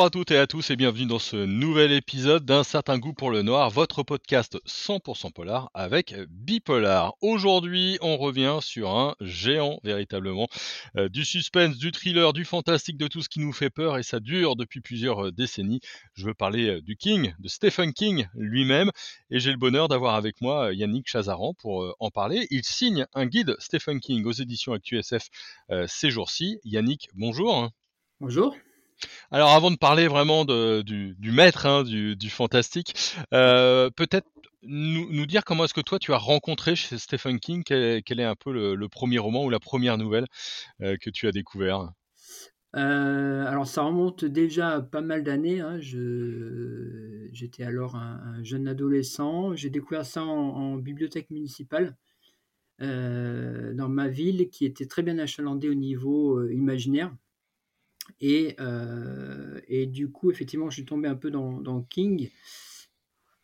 Bonjour à toutes et à tous et bienvenue dans ce nouvel épisode d'un certain goût pour le noir, votre podcast 100% polar avec Bipolar. Aujourd'hui, on revient sur un géant véritablement euh, du suspense, du thriller, du fantastique, de tout ce qui nous fait peur et ça dure depuis plusieurs euh, décennies. Je veux parler euh, du King, de Stephen King lui-même et j'ai le bonheur d'avoir avec moi Yannick Chazaran pour en parler. Il signe un guide Stephen King aux éditions ActuSF ces jours-ci. Yannick, bonjour. Bonjour. Alors avant de parler vraiment du, maître, hein, du, fantastique, euh, peut-être nous, dire comment est-ce que toi tu as rencontré chez Stephen King, quel, est un peu le, premier roman ou la première nouvelle euh, que tu as découvert? Euh, alors ça remonte déjà à pas mal d'années. Hein. J'étais alors un, jeune adolescent. J'ai découvert ça en, bibliothèque municipale dans ma ville, qui était très bien achalandée au niveau imaginaire. Euh, et, du coup, effectivement, je suis tombé un peu dans, King.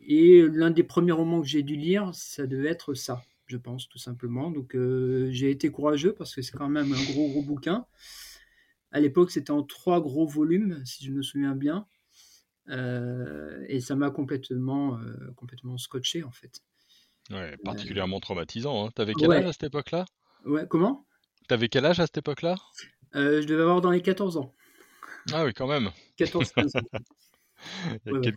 Et l'un des premiers romans que j'ai dû lire, ça devait être ça, je pense, tout simplement. Donc euh, j'ai été courageux parce que c'est quand même un gros, gros bouquin. À l'époque, c'était en trois gros volumes, si je me souviens bien. Euh, et ça m'a complètement, complètement scotché, en fait. Ouais, particulièrement traumatisant. Hein. T'avais quel âge à cette époque-là? Ouais, comment? T'avais quel âge à cette époque-là? Je devais avoir dans les 14 ans. Ah oui, quand même. 14-15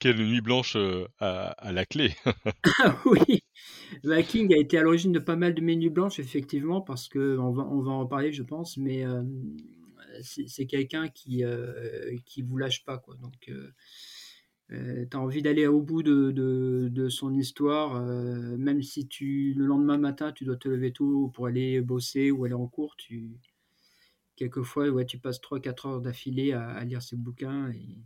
Quelle, nuit blanche euh, à, la clé. oui, bah, King a été à l'origine de pas mal de mes nuits blanches, effectivement, parce que on va, on va en parler, je pense, mais euh, c'est quelqu'un qui euh, qui vous lâche pas, quoi. Donc, euh, tu as envie d'aller au bout de, de, son histoire, même si tu le lendemain matin, tu dois te lever tôt pour aller bosser ou aller en cours, tu quelquefois, ouais, tu passes 3-4 heures d'affilée à, lire ces bouquins et,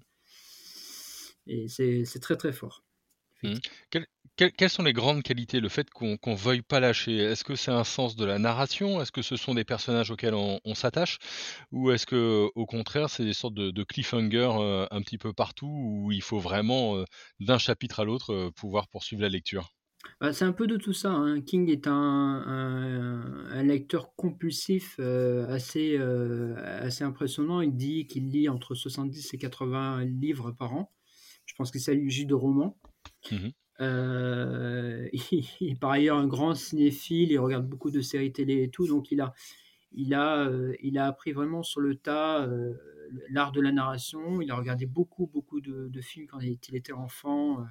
et c'est très très fort. Mmh. quelles sont les grandes qualités Le fait qu'on ne veuille pas lâcher, est-ce que c'est un sens de la narration? Est-ce que ce sont des personnages auxquels on, s'attache? Ou est-ce que au contraire, c'est des sortes de, cliffhanger euh, un petit peu partout où il faut vraiment, euh, d'un chapitre à l'autre, euh, pouvoir poursuivre la lecture? Bah, c'est un peu de tout ça, hein. King est un lecteur compulsif, euh, assez, euh, assez impressionnant. Il dit qu'il lit entre 70 et 80 livres par an. Je pense qu'il s'agit de romans. Mmh euh, il est par ailleurs un grand cinéphile, il regarde beaucoup de séries télé et tout, donc il a il a, il a appris vraiment sur le tas, l'art de la narration. Il a regardé beaucoup, beaucoup de de films quand il était enfant,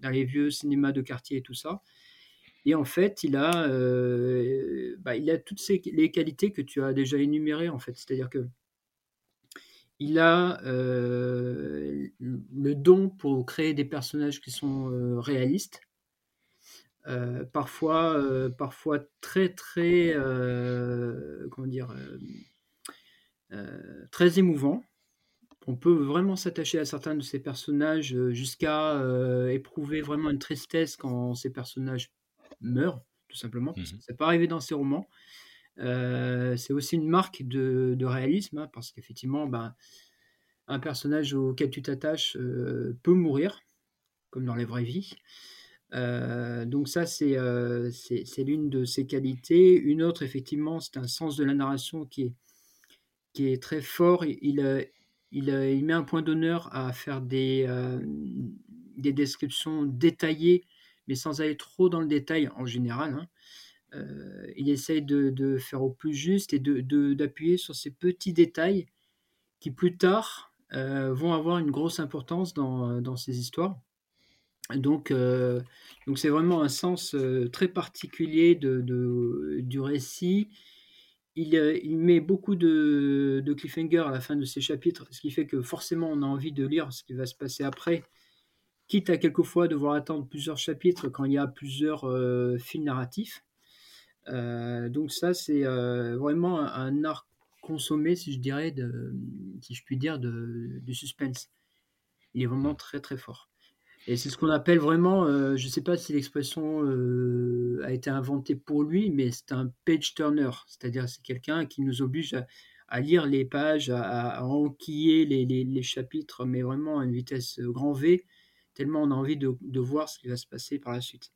dans les vieux cinémas de quartier et tout ça. Et en fait, il a, euh, bah, il a toutes ces, les qualités que tu as déjà énumérées, en fait. C'est-à-dire que il a euh, le don pour créer des personnages qui sont euh, réalistes, parfois, parfois très, très, comment dire, très émouvants on peut vraiment s'attacher à certains de ces personnages jusqu'à éprouver vraiment une tristesse quand ces personnages meurent, tout simplement. Mmh Ça n'est pas arrivé dans ces romans. Euh, c'est aussi une marque de, réalisme, hein, parce qu'effectivement, ben, un personnage auquel tu t'attaches peut mourir, comme dans les vraies vies. donc ça, c'est l'une de ses qualités. Une autre, effectivement, c'est un sens de la narration qui est, qui est très fort. Il, euh, il, met un point d'honneur à faire des, euh, des descriptions détaillées, mais sans aller trop dans le détail en général. Hein. Euh, il essaye de, faire au plus juste et d'appuyer sur ces petits détails qui plus tard vont avoir une grosse importance dans, dans ces histoires. Donc, donc c'est vraiment un sens très particulier de, du récit euh, il, met beaucoup de, de cliffhanger à la fin de ses chapitres, ce qui fait que forcément on a envie de lire ce qui va se passer après, quitte à quelquefois devoir attendre plusieurs chapitres quand il y a plusieurs euh, fils narratifs. Euh, donc ça c'est vraiment un, art consommé, si je dirais, de, si je puis dire, de, du suspense. Il est vraiment très très fort. Et c'est ce qu'on appelle vraiment, euh, je ne sais pas si l'expression euh, a été inventée pour lui, mais c'est un page turner, c'est-à-dire c'est quelqu'un qui nous oblige à, lire les pages, à, enquiller les, chapitres, mais vraiment à une vitesse grand V, tellement on a envie de, voir ce qui va se passer par la suite.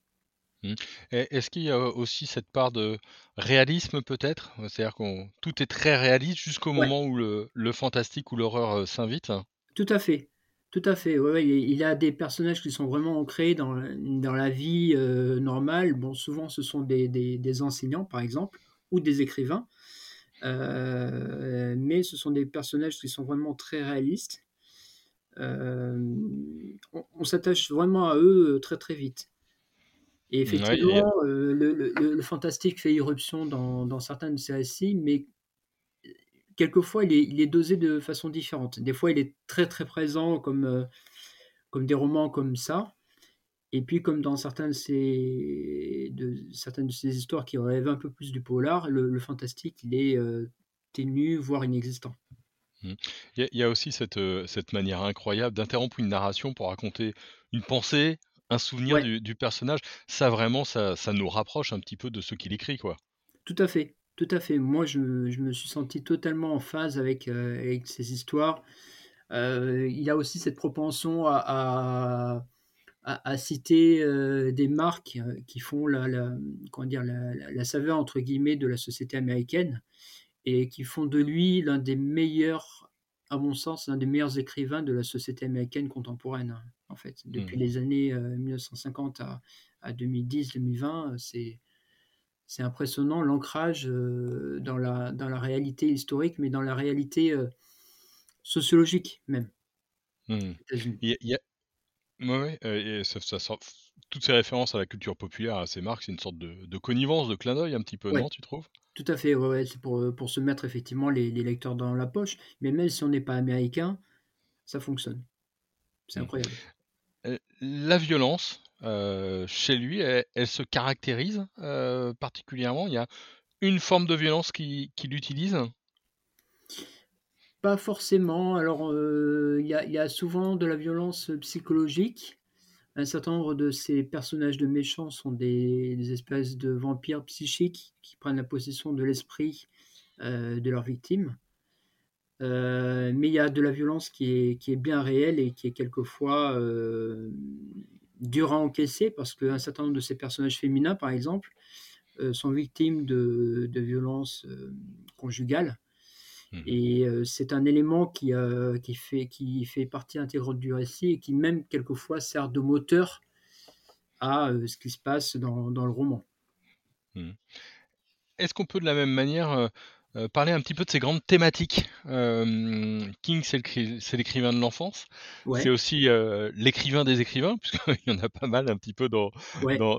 Mmh. est-ce qu'il y a aussi cette part de réalisme peut-être? C'est-à-dire qu'on tout est très réaliste jusqu'au moment où le le fantastique ou l'horreur, s'invite? Tout à fait, tout à fait, ouais, il y a des personnages qui sont vraiment ancrés dans dans la vie, normale. Bon, souvent ce sont des des enseignants, par exemple, ou des écrivains, mais ce sont des personnages qui sont vraiment très réalistes. On s'attache vraiment à eux, très, très vite. Et effectivement, euh, le, fantastique fait irruption dans, certains de ces récits, mais quelquefois il est, dosé de façon différente. Des fois, il est très très présent comme, euh, comme des romans comme ça. Et puis, comme dans certaines de ces, de, certaines de ces histoires qui relèvent un peu plus du polar, le, fantastique, il est euh, ténu, voire inexistant. Mmh. Il y, a aussi cette, cette manière incroyable d'interrompre une narration pour raconter une pensée, un souvenir du personnage. Ça vraiment, ça ça nous rapproche un petit peu de ce qu'il écrit, quoi. Tout à fait, tout à fait. Moi, je me suis senti totalement en phase avec, euh, avec ces histoires. Euh, il y a aussi cette propension à à citer, euh, des marques, qui font la la comment dire? La la saveur entre guillemets de la société américaine et qui font de lui l'un des meilleurs, à mon sens, l'un des meilleurs écrivains de la société américaine contemporaine, en fait. Depuis mmh. les années 1950 à, 2010-2020, c'est c'est impressionnant l'ancrage dans, la, dans la réalité historique, mais dans la réalité sociologique même. Mmh. Il y a, ouais, et ça, toutes ces références à la culture populaire, à ces marques, c'est une sorte de, connivence, de clin d'œil un petit peu, non, tu trouves? Tout à fait, ouais, c'est pour, pour se mettre effectivement les, les, lecteurs dans la poche, mais même si on n'est pas américain, ça fonctionne. C'est mmh. incroyable la violence, chez lui, elle se caractérise, particulièrement? Il y a une forme de violence qu'il utilise? Pas forcément. Alors, il y a souvent de la violence, psychologique. Un certain nombre de ces personnages de méchants sont des espèces de vampires psychiques qui prennent la possession de l'esprit, de leurs victimes. Euh, mais il y a de la violence qui est, bien réelle et qui est quelquefois euh, dure à encaisser parce qu'un certain nombre de ces personnages féminins, par exemple, euh, sont victimes de violences conjugales. Mmh. Et c'est un élément qui, qui, fait, qui fait partie intégrante du récit et qui même quelquefois sert de moteur à ce qui se passe dans, dans le roman. Mmh. Est-ce qu'on peut de la même manière euh, parler un petit peu de ces grandes thématiques. King, c'est l'écrivain de l'enfance. C'est aussi euh, l'écrivain des écrivains, puisqu'il y en a pas mal un petit peu dans,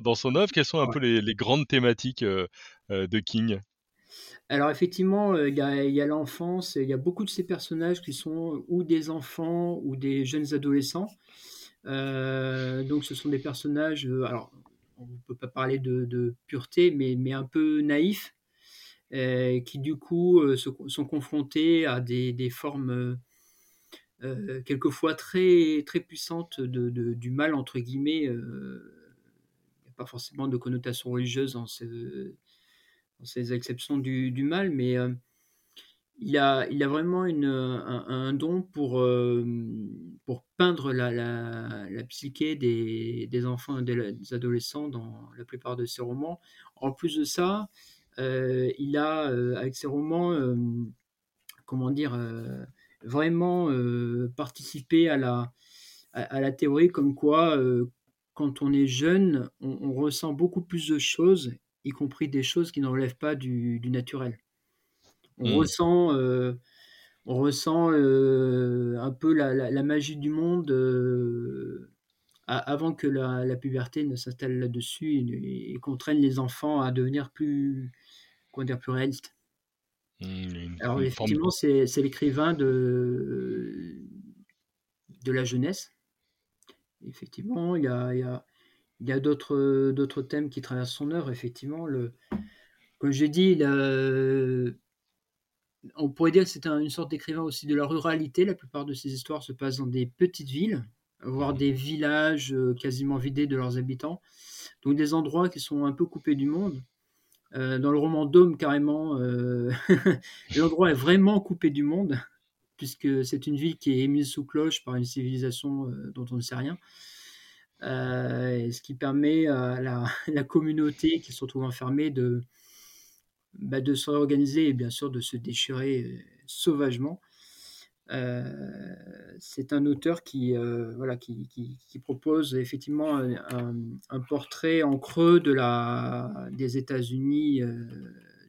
dans, son œuvre. Quelles sont un peu les, grandes thématiques euh, de King? Alors effectivement, il y a, l'enfance, il y a beaucoup de ces personnages qui sont ou des enfants ou des jeunes adolescents. donc ce sont des personnages, alors on ne peut pas parler de, pureté, mais, un peu naïfs, euh, qui du coup euh, sont confrontés à des, formes euh, quelquefois très, puissantes du mal, entre guillemets. Il n'y a pas forcément de connotation religieuse dans, ces exceptions du, mal, mais il a, il a vraiment une, un, don pour, pour peindre la, la, psyché des, des, enfants et des adolescents dans la plupart de ses romans. En plus de ça, euh, il a, euh, avec ses romans, euh, comment dire, vraiment participé à la, à, la théorie comme quoi, quand on est jeune, on, ressent beaucoup plus de choses, y compris des choses qui ne relèvent pas du, naturel. On mmh. ressent, on ressent un peu la, magie du monde avant que la, puberté ne s'installe là-dessus et, et, contraigne les enfants à devenir plus, comment dire, plus réaliste. Mmh, Alors effectivement, c'est l'écrivain de, de la jeunesse. Effectivement, il y a, il y a, il y a d'autres thèmes qui traversent son œuvre. Effectivement, le, comme j'ai dit, on pourrait dire que c'est une sorte d'écrivain aussi de la ruralité. La plupart de ses histoires se passent dans des petites villes, voire mmh. des villages euh, quasiment vidés de leurs habitants. Donc des endroits qui sont un peu coupés du monde. Euh, dans le roman Dôme, carrément, euh, l'endroit est vraiment coupé du monde, puisque c'est une ville qui est mise sous cloche par une civilisation euh, dont on ne sait rien. Ce qui permet à la, la, communauté qui se retrouve enfermée de, bah, de se réorganiser et bien sûr de se déchirer sauvagement. Euh, c'est un auteur qui, euh, voilà, qui, qui, propose effectivement un, portrait en creux de la, des États-Unis euh,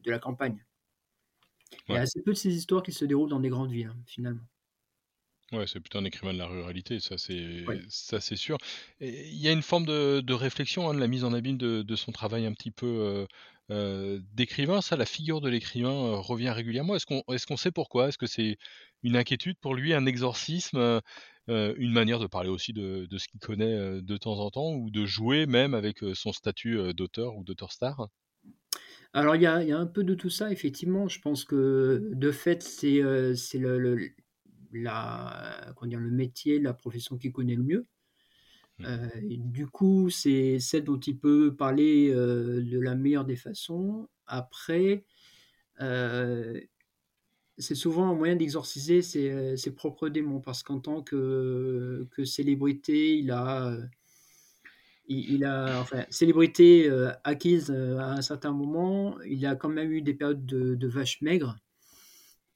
de la campagne. Il y a assez peu de ces histoires qui se déroulent dans des grandes villes, hein, finalement. Ouais, c'est plutôt un écrivain de la ruralité, ça c'est ça c'est sûr. il y a une forme de, de réflexion, hein, de la mise en abîme de, de son travail un petit peu d'écrivain. Ça, la figure de l'écrivain revient régulièrement. Est-ce qu'on est-ce qu'on sait pourquoi? Est-ce que c'est une inquiétude pour lui, un exorcisme, une manière de parler aussi de, ce qu'il connaît de temps en temps, ou de jouer même avec son statut d'auteur ou d'auteur star? Alors il y a, un peu de tout ça, effectivement. Je pense que de fait, c'est c'est le, la, dire, le métier, la profession qu'il connaît le mieux. Mmh. Euh, du coup, c'est celle dont il peut parler de la meilleure des façons. Après, c'est souvent un moyen d'exorciser ses, propres démons, parce qu'en tant que, que, célébrité, il a, il, a enfin, célébrité acquise à un certain moment, il a quand même eu des périodes de, de vaches maigres,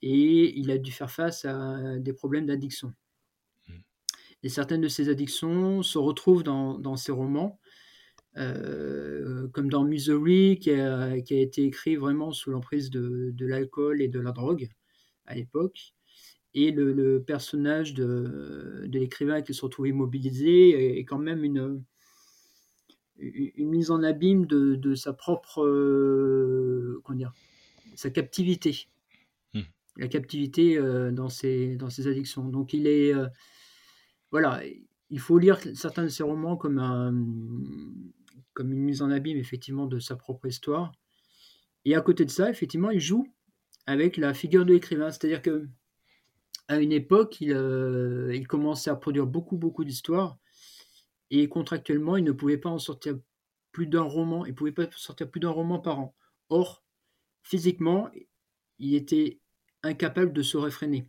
et il a dû faire face à des problèmes d'addiction. Et certaines de ces addictions se retrouvent dans, dans ses romans, euh, comme dans Misery, qui a, qui a, été écrit vraiment sous l'emprise de, de l'alcool et de la drogue à l'époque. Et le, personnage de, de l'écrivain qui se retrouve immobilisé est quand même une, une mise en abîme de, de sa propre euh, comment dire, sa captivité. La captivité euh, dans, ses, dans addictions. Donc il est voilà, il faut lire certains de ses romans comme, comme une mise en abîme effectivement de sa propre histoire. Et à côté de ça, effectivement, il joue avec la figure de l'écrivain. C'est-à-dire que à une époque, il, euh, il commençait à produire beaucoup, beaucoup d'histoires. Et contractuellement, il ne pouvait pas en sortir plus d'un roman. Il pouvait pas sortir plus d'un roman par an. Or, physiquement, il était incapable de se réfréner.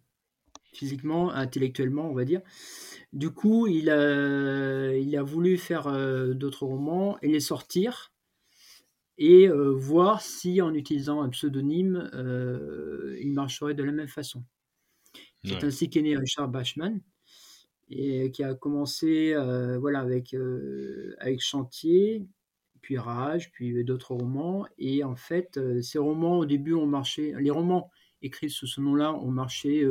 Physiquement, intellectuellement, on va dire. Du coup, il a, il a voulu faire euh, d'autres romans et les sortir et euh, voir si en utilisant un pseudonyme, euh, il marcherait de la même façon. C'est ainsi qu'est né Richard Bachman et qui a commencé voilà, avec, avec Chantier, puis Rage, puis d'autres romans. Et en fait, ces romans au début ont marché, les romans écrits sous ce nom-là ont marché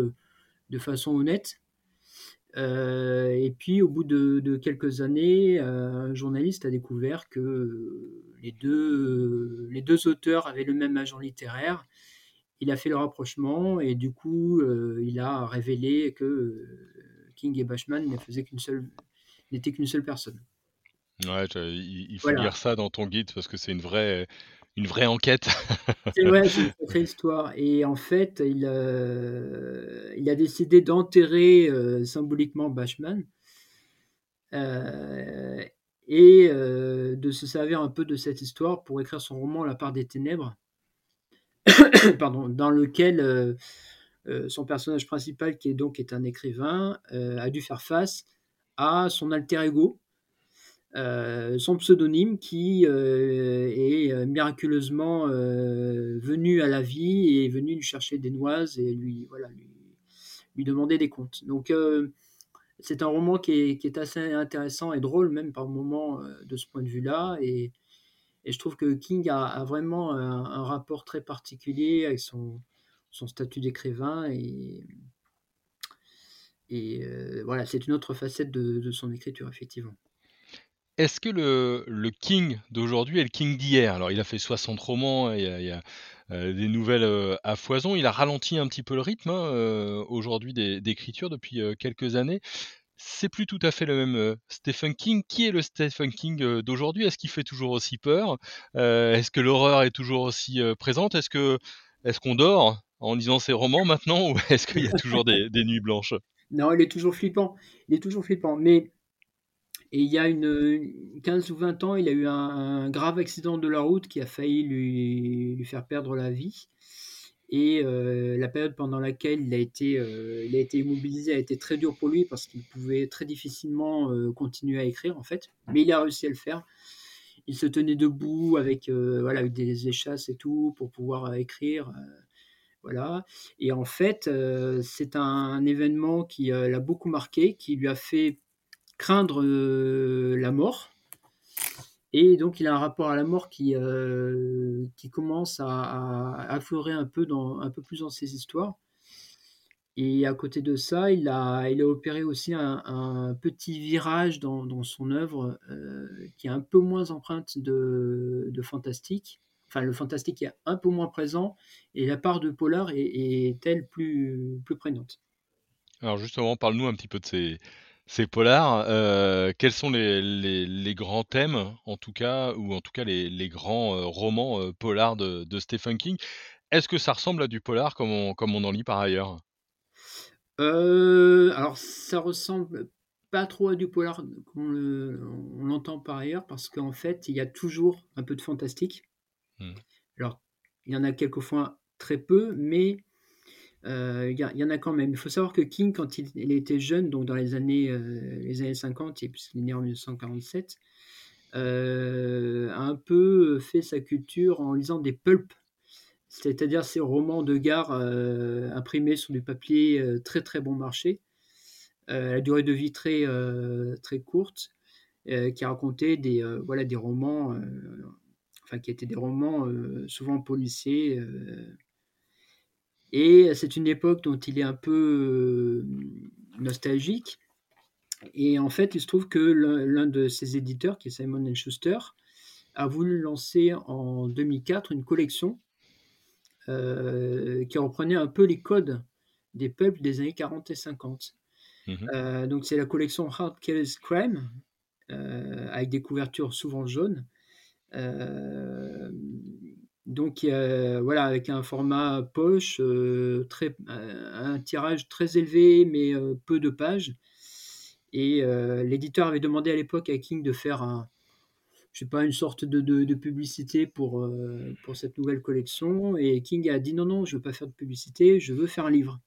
de façon honnête. Euh, et puis, au bout de, quelques années, euh, un journaliste a découvert que les deux, les deux auteurs avaient le même agent littéraire. Il a fait le rapprochement et du coup, euh, il a révélé que King et Bashman ne faisaient qu'une seule, n'étaient qu'une seule personne. Ouais, il faut lire ça dans ton guide parce que c'est une vraie, une vraie enquête. c'est vrai, c'est une sacrée histoire. Et en fait, il, euh, il a décidé d'enterrer euh, symboliquement Bachman euh, et de se servir un peu de cette histoire pour écrire son roman La part des ténèbres, Pardon, dans lequel son personnage principal, qui est donc est un écrivain, a dû faire face à son alter ego, euh, son pseudonyme qui euh, est euh, miraculeusement venu à la vie et est venu lui chercher des noises et lui, voilà, lui, demander des comptes. Donc c'est un roman qui est, assez intéressant et drôle même par moments de ce point de vue-là. Et, je trouve que King a, vraiment un, rapport très particulier avec son, son statut d'écrivain. Et, et voilà, c'est une autre facette de son écriture, effectivement. Est-ce que le King d'aujourd'hui est le King d'hier? Alors il a fait 60 romans il y a euh, des nouvelles, euh, à foison. Il a ralenti un petit peu le rythme, hein, euh, aujourd'hui d'écriture depuis, quelques années. C'est plus tout à fait le même, Stephen King. Qui est le Stephen King, d'aujourd'hui? Est-ce qu'il fait toujours aussi peur? est-ce que l'horreur est toujours aussi, présente? Est-ce que est-ce qu'on dort en lisant ses romans maintenant ou est-ce qu'il y a toujours des des nuits blanches? Non, il est toujours flippant. Il est toujours flippant, mais et il y a une, 15 ou 20 ans, il a eu un, grave accident de la route qui a failli lui, faire perdre la vie. Et la période pendant laquelle il a été, il a été immobilisé a été très dure pour lui parce qu'il pouvait très difficilement continuer à écrire en fait, mais il a réussi à le faire. Il se tenait debout avec, voilà, avec des échasses et tout pour pouvoir écrire. Voilà. Et en fait, c'est un, événement qui l'a beaucoup marqué, qui lui a fait craindre la mort. Et donc, il a un rapport à la mort qui, euh, qui commence à, affleurer un peu, dans, un peu plus dans ses histoires. Et à côté de ça, il a, il a opéré aussi un, petit virage dans, son œuvre euh, qui est un peu moins empreinte de, de, fantastique. Enfin, le fantastique est un peu moins présent et la part de polar est, est plus, plus prégnante? Alors justement, parle-nous un petit peu de ces, c'est polar. Euh, quels sont les, grands thèmes, en tout cas, ou en tout cas les, grands euh, romans euh, polars de, Stephen King? Est-ce que ça ressemble à du polar comme on, comme on en lit par ailleurs? Alors, ça ressemble pas trop à du polar comme on l'entend par ailleurs, parce qu'en fait, il y a toujours un peu de fantastique. Mmh. Alors, il y en a quelquefois très peu, mais euh, il y, en a quand même. Il faut savoir que King, quand il, était jeune, donc dans les années, euh, les années 50, puisqu'il est né en 1947, euh, a un peu fait sa culture en lisant des pulps, c'est-à-dire ces romans de gare imprimés sur du papier très très bon marché, la durée de vie très, très courte, qui racontait des, voilà, des romans, enfin qui étaient des romans souvent policiers et c'est une époque dont il est un peu euh, nostalgique. Et en fait, il se trouve que l'un de ses éditeurs, qui est Simon Schuster, a voulu lancer en 2004 une collection euh, qui reprenait un peu les codes des peuples des années 40 et 50. Mhm. Euh, donc c'est la collection Hard Kills Crime, avec des couvertures souvent jaunes. Donc voilà, avec un format poche, euh, euh, un tirage très élevé, mais euh, peu de pages. Et l'éditeur avait demandé à l'époque à King de faire je sais pas, une sorte de, publicité pour, cette nouvelle collection. Et King a dit non, non, je veux pas faire de publicité, je veux faire un livre.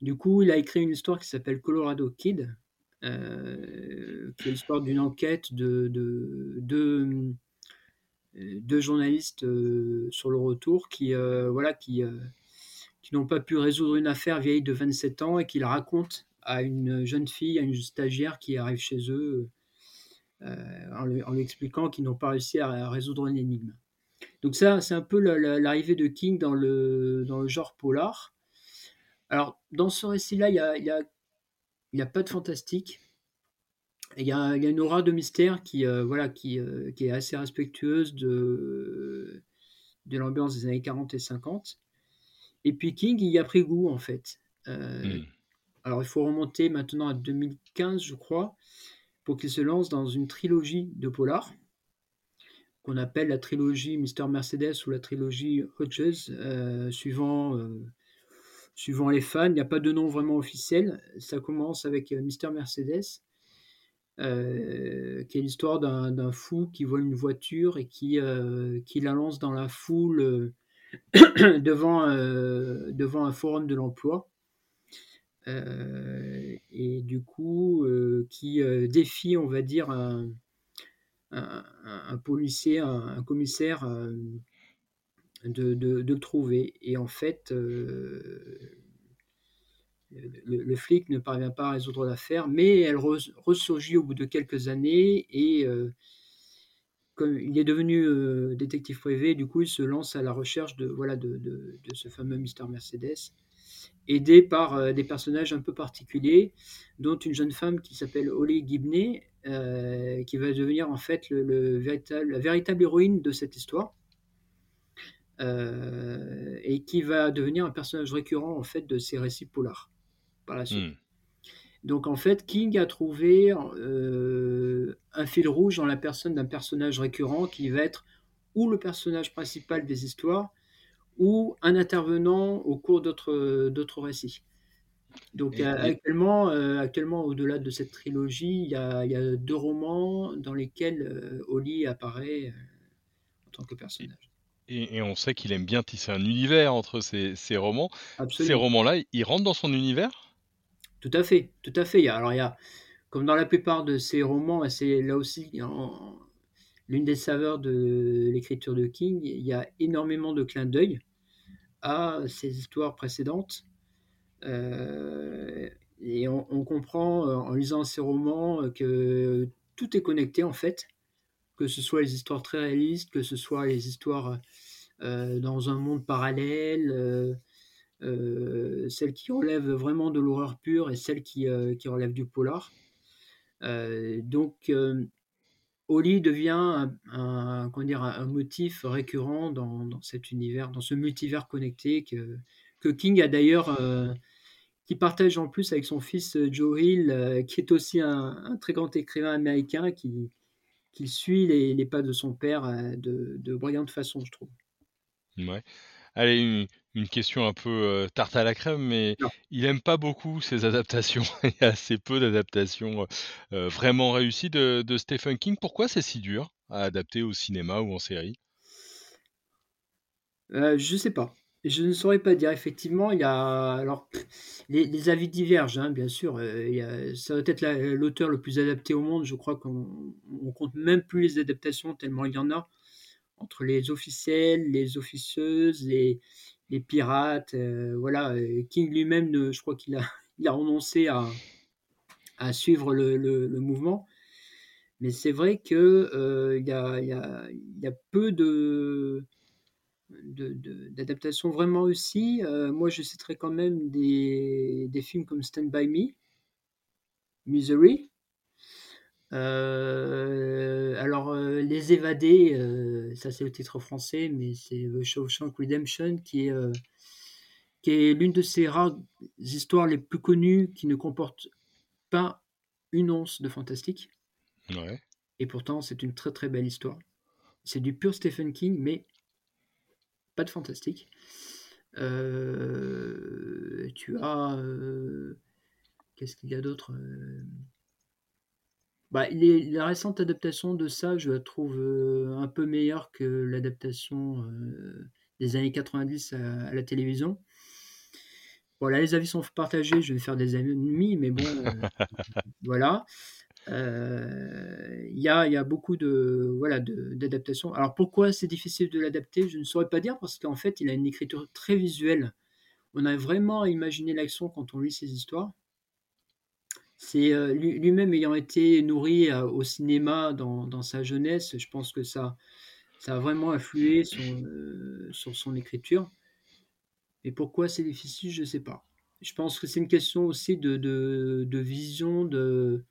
Du coup, il a écrit une histoire qui s'appelle Colorado Kid, qui est l'histoire d'une enquête de deux journalistes euh, sur le retour qui, euh, voilà, qui, euh, qui n'ont pas pu résoudre une affaire vieille de 27 ans et qui la racontent à une jeune fille, à une stagiaire qui arrive chez eux en lui, expliquant qu'ils n'ont pas réussi à, résoudre une énigme. Donc ça, c'est un peu l'arrivée de King dans le, dans le genre polar. Alors, dans ce récit-là, il n'y a, y y a, pas de fantastique. Il y, a, une aura de mystère qui, euh, voilà, qui, euh, qui, est assez respectueuse de, de l'ambiance des années 40 et 50. Et puis King, il y a pris goût, en fait. Euh, hmm. Alors, il faut remonter maintenant à 2015, je crois, pour qu'il se lance dans une trilogie de polar qu'on appelle la trilogie Mister Mercedes ou la trilogie Hodges, suivant, suivant les fans. Il n'y a pas de nom vraiment officiel. Ça commence avec Mister Mercedes euh, qui est l'histoire d'un fou qui vole une voiture et qui, euh, qui la lance dans la foule euh, devant, devant un forum de l'emploi. et du coup, qui défie, on va dire, un, un, policier, un, commissaire de, de, de, le trouver. Et en fait, le, flic ne parvient pas à résoudre l'affaire, mais elle ressurgit au bout de quelques années et euh, comme il est devenu euh, détective privé, du coup il se lance à la recherche de, voilà, de, ce fameux Mister Mercedes, aidé par euh, des personnages un peu particuliers, dont une jeune femme qui s'appelle Holly Gibney, qui va devenir en fait la véritable héroïne de cette histoire. et qui va devenir un personnage récurrent en fait de ces récits polars par la suite. Hmm. Donc en fait, King a trouvé euh, un fil rouge dans la personne d'un personnage récurrent qui va être ou le personnage principal des histoires ou un intervenant au cours d'autres récits. Donc actuellement, euh, actuellement au-delà de cette trilogie, il y, a, il y, a, deux romans dans lesquels euh, Oli apparaît en tant que personnage. Et, on sait qu'il aime bien tisser un univers entre ses, romans. Ces romans-là, ils rentrent dans son univers? Tout à fait, tout à fait. Alors il y a, comme dans la plupart de ses romans, et c'est là aussi l'une des saveurs de l'écriture de King, il y a énormément de clins d'œil à ses histoires précédentes. Euh, et on, comprend euh, en lisant ses romans que tout est connecté en fait, que ce soit les histoires très réalistes, que ce soit les histoires euh, dans un monde parallèle, celles qui relèvent vraiment de l'horreur pure et celles qui, qui relèvent du polar. donc, Oli devient un, dire, un, motif récurrent dans, dans, cet univers, dans ce multivers connecté que, que King a d'ailleurs, euh, qui partage en plus avec son fils euh, Joe Hill, euh, qui est aussi un, très grand écrivain américain qui, qui suit les, les, pas de son père de, de brillante façon, je trouve. Ouais. Allez, une, question un peu tarte à la crème, mais il aime pas beaucoup ces adaptations. il y a assez peu d'adaptations vraiment réussies de, Stephen King. Pourquoi c'est si dur à adapter au cinéma ou en série? Euh, Je sais pas. Je ne saurais pas dire. Effectivement, il y a alors les, avis divergent, hein, bien sûr. ça doit être l'auteur le plus adapté au monde. Je crois qu'on ne compte même plus les adaptations tellement il y en a entre les officiels, les officieuses, les, les pirates. Euh, voilà, King lui-même, je crois qu'il a, il a renoncé à, à suivre le, le, mouvement. Mais c'est vrai qu'il euh, y, a, y, y, a, peu de, d'adaptations vraiment aussi. Euh, moi, je citerai quand même des, des, films comme Stand By Me, Misery, euh, alors, euh, Les Évadés, euh, ça c'est le titre français, mais c'est The Shawshank Redemption qui est, qui est l'une de ces rares histoires les plus connues qui ne comporte pas une once de fantastique. Ouais. Et pourtant, c'est une très très belle histoire. C'est du pur Stephen King, mais pas de fantastique. tu as. Qu'est-ce qu'il y a d'autre bah, la récente adaptation de ça, je la trouve euh, un peu meilleure que l'adaptation euh, des années 90 à, la télévision. Voilà, les avis sont partagés, je vais faire des ennemis, mais bon, euh, voilà. Il y, a, y, a, beaucoup de voilà d'adaptations. Alors pourquoi c'est difficile de l'adapter? Je ne saurais pas dire parce qu'en fait, il a une écriture très visuelle. On a vraiment à imaginer l'action quand on lit ses histoires. C'est euh, lui-même ayant été nourri euh, au cinéma dans, sa jeunesse, je pense que ça, ça a vraiment influé euh, sur son écriture. Et pourquoi c'est difficile, je ne sais pas. Je pense que c'est une question aussi de, de, vision de,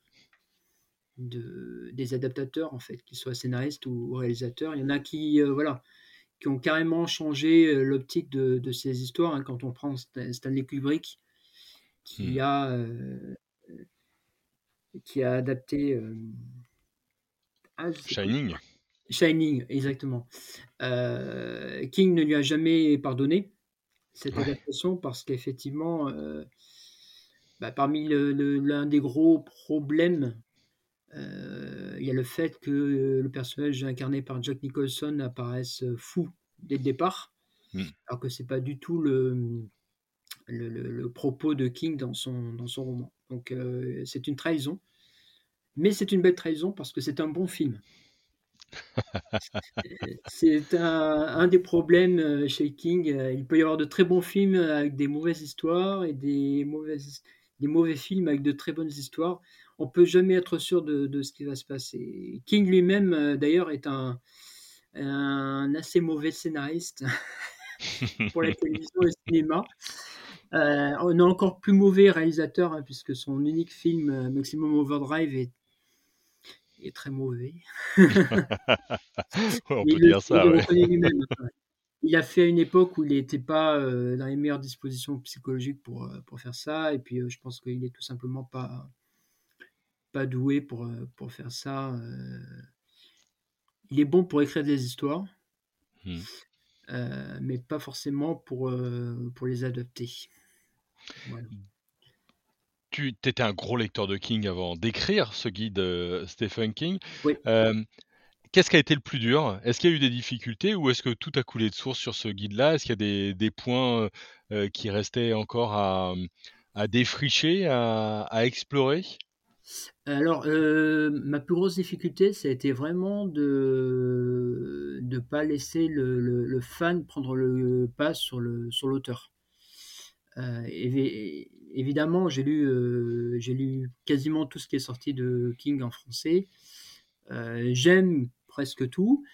de, des adaptateurs, en fait, qu'ils soient scénaristes ou réalisateurs. Il y en a qui, voilà, qui ont carrément changé l'optique de, ces histoires. Hein. quand on prend Stanley Kubrick, qui hmm. a qui a adapté. Euh, ah, Shining. Shining, exactement. Euh, King ne lui a jamais pardonné cette adaptation parce qu'effectivement, euh, bah, parmi l'un des gros problèmes, il y a le fait que le personnage incarné par Jack Nicholson apparaisse fou dès le départ, hmm. alors que c'est pas du tout le, le, propos de King dans son, dans son roman. Donc c'est une trahison. Mais c'est une belle trahison parce que c'est un bon film. c'est un, des problèmes euh, chez King. Il peut y avoir de très bons films avec des mauvaises histoires et des, mauvaises, des mauvais films avec de très bonnes histoires. On peut jamais être sûr de, ce qui va se passer. King lui-même, euh, d'ailleurs, est un, un, assez mauvais scénariste pour la télévision et le cinéma. Euh, on a encore plus mauvais réalisateur, hein, puisque son unique film, Maximum Overdrive, est est très mauvais. On peut dire ça. Il a fait à une époque où il n'était pas euh, dans les meilleures dispositions psychologiques pour, euh, pour faire ça. Et puis, euh, je pense qu'il est tout simplement pas, pas doué pour, pour faire ça. il est bon pour écrire des histoires, hmm. mais pas forcément pour, pour les adapter. Voilà tu étais un gros lecteur de King avant d'écrire ce guide Stephen King. Oui. Euh, Qu'est-ce qui a été le plus dur? Est-ce qu'il y a eu des difficultés ou est-ce que tout a coulé de source sur ce guide-là? Est-ce qu'il y a des des points, heu qui restaient encore à, à défricher, à à explorer? Alors, ma plus grosse difficulté, ça a été vraiment de de pas laisser le le le fan prendre le pas sur l'auteur. Évi évidemment, j'ai lu, j'ai lu quasiment tout ce qui est sorti de King en français. Heu, j'aime presque tout,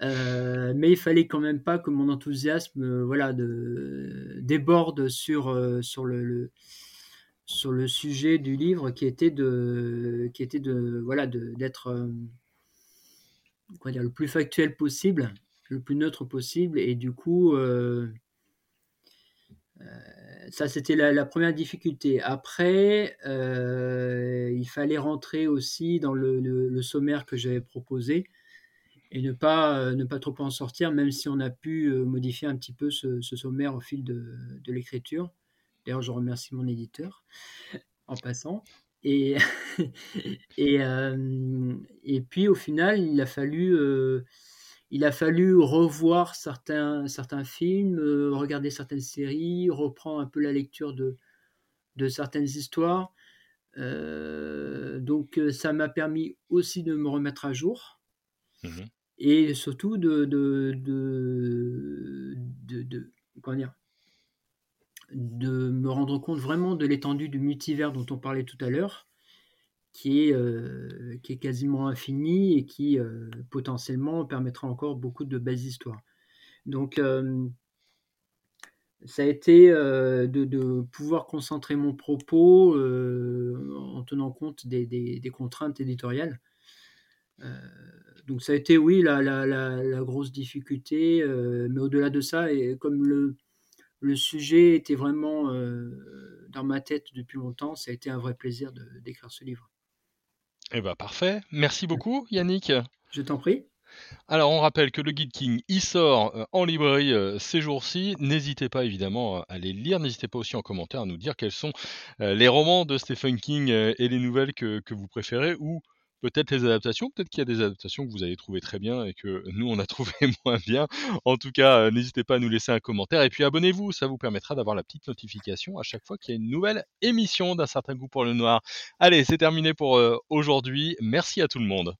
mais il fallait quand même pas que mon enthousiasme, voilà, de déborde sur, sur le sur le sujet du livre qui était de de d'être? Le plus factuel possible, le plus neutre possible et du coup, ça c'était la 1re difficulté. Après, heu, il fallait rentrer aussi dans le sommaire que j'avais proposé et ne pas, heu, ne pas trop en sortir, même si on a pu, heu, modifier un petit peu ce sommaire au fil de de l'écriture. D'ailleurs, je remercie mon éditeur, en passant et et et puis au final, il a fallu, il a fallu revoir certains certains films, heu, regarder certaines séries, reprendre un peu la lecture de de certaines histoires. Heu, donc heu, ça m'a permis aussi de me remettre à jour Mmh mh. et surtout de de de de de comment dire? De me rendre compte vraiment de l'étendue du multivers dont on parlait tout à l'heure, qui est, heu, qui est quasiment infini et qui, heu, potentiellement permettra encore beaucoup de belles histoires. Donc hem ça a été, de pouvoir concentrer mon propos, en tenant compte des contraintes éditoriales. Donc ça a été oui la la la grosse difficulté, mais au-delà de ça et comme le le sujet était vraiment, dans ma tête depuis longtemps, ça a été un vrai plaisir d'écrire ce livre. Et bah, parfait. Merci Mmh. beaucoup Yannick. Je t'en prie. Alors on rappelle que le Guide King, il sort, heu, en librairie, heu, ces jours-ci. N'hésitez pas évidemment à les lire. N'hésitez pas aussi en commentaire à nous dire quels sont, heu, les romans de Stephen King, et les nouvelles que que vous préférez ou peut-être les adaptations. Peut-être qu'il y a des adaptations que vous avez trouvées très bien et que nous on a trouvé moins bien. En tout cas, heu, n'hésitez pas à nous laisser un commentaire et puis abonnez-vous, ça vous permettra d'avoir la petite notification à chaque fois qu'il y a une nouvelle émission d'Un certain goût pour le noir. Allez, c'est terminé pour, heu, aujourd'hui. Merci à tout le monde.